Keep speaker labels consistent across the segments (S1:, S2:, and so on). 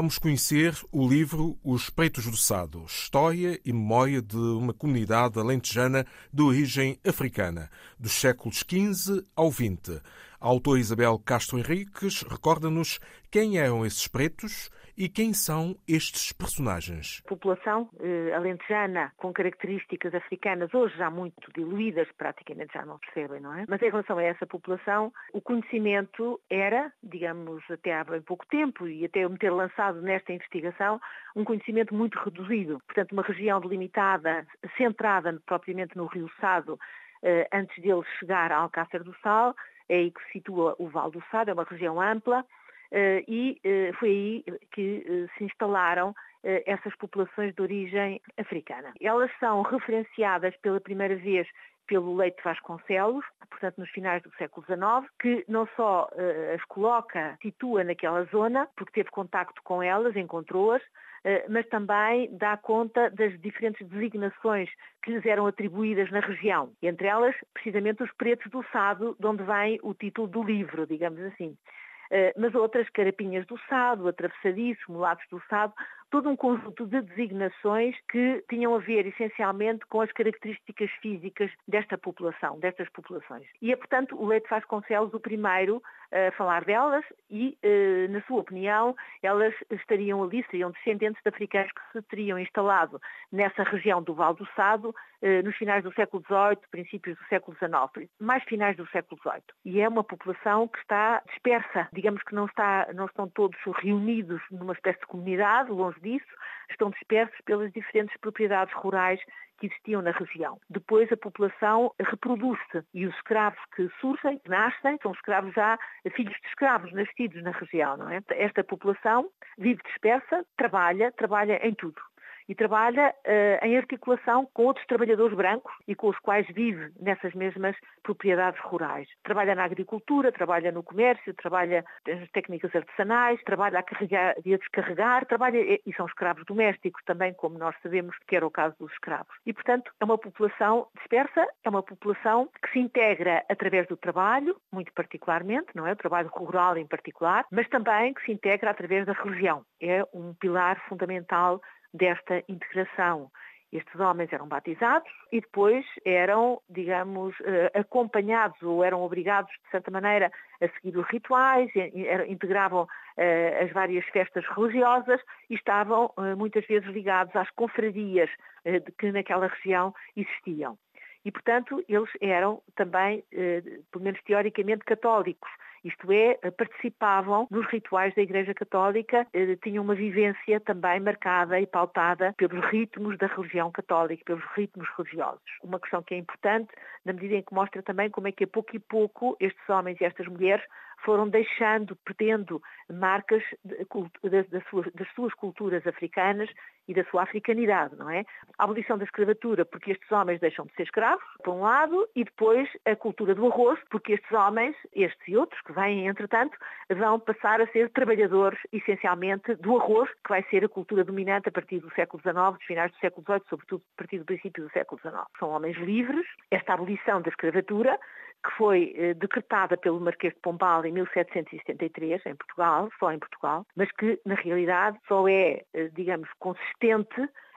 S1: vamos conhecer o livro Os Peitos do Sado, História e Memória de uma Comunidade Alentejana de Origem Africana, dos séculos XV ao XX. A autora Isabel Castro Henriques recorda-nos quem eram esses pretos e quem são estes personagens.
S2: População eh, alentejana com características africanas, hoje já muito diluídas, praticamente já não percebem, não é? Mas em relação a essa população, o conhecimento era, digamos, até há bem pouco tempo e até eu me ter lançado nesta investigação, um conhecimento muito reduzido. Portanto, uma região delimitada, centrada propriamente no Rio Sado, eh, antes dele chegar a Alcácer do Sal, é aí que se situa o Val do Sado, é uma região ampla, e eh, foi aí que eh, se instalaram essas populações de origem africana. Elas são referenciadas pela primeira vez pelo Leite Vasconcelos, portanto nos finais do século XIX, que não só uh, as coloca, situa naquela zona, porque teve contacto com elas, encontrou-as, uh, mas também dá conta das diferentes designações que lhes eram atribuídas na região, entre elas precisamente os pretos do Sado, de onde vem o título do livro, digamos assim. Eh, mas outras, carapinhas do Sado, atravessadiço, mulatos do Sado, todo um conjunto de designações que tinham a ver essencialmente com as características físicas desta população, destas populações. E é, portanto, o Leite Vasconcelos o primeiro a falar delas e, eh, na sua opinião, elas estariam ali, seriam descendentes de africanos que se teriam instalado nessa região do Val do Sado eh, nos finais do século XVIII, princípios do século XIX, mais finais do século XVIII. E é uma população que está dispersa, digamos que não, está, não estão todos reunidos numa espécie de comunidade, longe disso, estão dispersos pelas diferentes propriedades rurais que existiam na região. Depois a população reproduz-se e os escravos que surgem, que nascem, são escravos já, filhos de escravos nascidos na região, não é? Esta população vive dispersa, trabalha, trabalha em tudo e trabalha uh, em articulação com outros trabalhadores brancos e com os quais vive nessas mesmas propriedades rurais. Trabalha na agricultura, trabalha no comércio, trabalha nas técnicas artesanais, trabalha a carregar e a descarregar, trabalha e são escravos domésticos também, como nós sabemos que era o caso dos escravos. E, portanto, é uma população dispersa, é uma população que se integra através do trabalho, muito particularmente, não é? O trabalho rural em particular, mas também que se integra através da religião. É um pilar fundamental desta integração. Estes homens eram batizados e depois eram, digamos, eh, acompanhados ou eram obrigados, de certa maneira, a seguir os rituais, integravam eh, as várias festas religiosas e estavam eh, muitas vezes ligados às confrarias que naquela região existiam. E, portanto, eles eram também, pelo menos teoricamente, católicos isto é, participavam nos rituais da Igreja Católica, eh, tinham uma vivência também marcada e pautada pelos ritmos da religião católica, pelos ritmos religiosos. Uma questão que é importante, na medida em que mostra também como é que a pouco e pouco estes homens e estas mulheres foram deixando, perdendo marcas das suas culturas africanas e da sua africanidade, não é? A abolição da escravatura, porque estes homens deixam de ser escravos, por um lado, e depois a cultura do arroz, porque estes homens, estes e outros que vêm entretanto, vão passar a ser trabalhadores essencialmente do arroz, que vai ser a cultura dominante a partir do século XIX, dos finais do século XVIII, sobretudo a partir do princípio do século XIX. São homens livres, esta abolição da escravatura que foi eh, decretada pelo Marquês de Pombal em 1773, em Portugal, só em Portugal, mas que, na realidade, só é, eh, digamos, consistente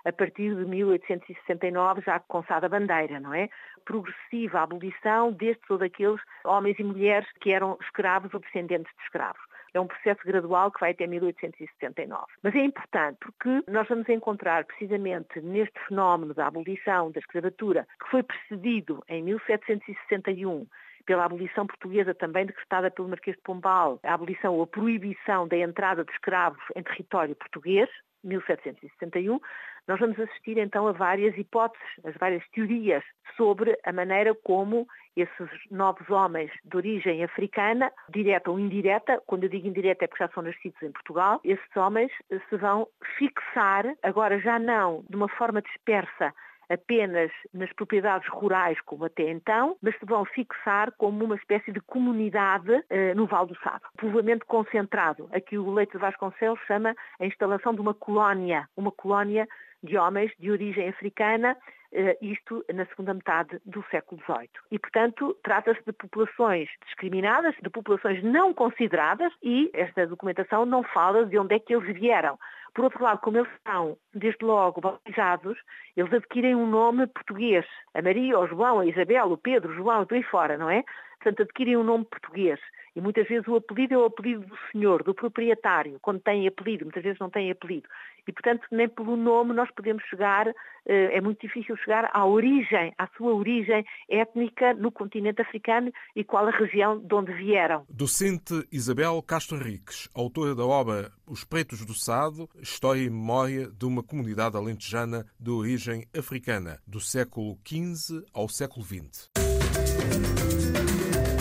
S2: a partir de 1869, já com Sada Bandeira, não é? Progressiva abolição destes ou daqueles homens e mulheres que eram escravos ou descendentes de escravos. É um processo gradual que vai até 1879. Mas é importante porque nós vamos encontrar precisamente neste fenómeno da abolição da escravatura, que foi precedido em 1761 pela abolição portuguesa também decretada pelo Marquês de Pombal, a abolição ou a proibição da entrada de escravos em território português, 1761, nós vamos assistir então a várias hipóteses, as várias teorias sobre a maneira como esses novos homens de origem africana, direta ou indireta, quando eu digo indireta é porque já são nascidos em Portugal, esses homens se vão fixar, agora já não de uma forma dispersa, apenas nas propriedades rurais como até então, mas se vão fixar como uma espécie de comunidade uh, no Val do Sado. Povoamento concentrado. Aqui o Leite de Vasconcelos chama a instalação de uma colónia, uma colónia de homens de origem africana, eh, isto na segunda metade do século XVIII. E, portanto, trata-se de populações discriminadas, de populações não consideradas e esta documentação não fala de onde é que eles vieram. Por outro lado, como eles são, desde logo, bautizados, eles adquirem um nome português. A Maria, o João, a Isabel, o Pedro, o João, por aí fora, não é? Portanto, adquirem um nome português. E muitas vezes o apelido é o apelido do senhor, do proprietário, quando tem apelido, muitas vezes não tem apelido. E, portanto, nem pelo nome nós podemos chegar, eh, é muito difícil chegar à origem, à sua origem étnica no continente africano e qual a região de onde vieram.
S1: Docente Isabel Castro Henriques, autora da obra Os Pretos do Sado, História e Memória de uma Comunidade Alentejana de Origem Africana, do século XV ao século XX. Thank you.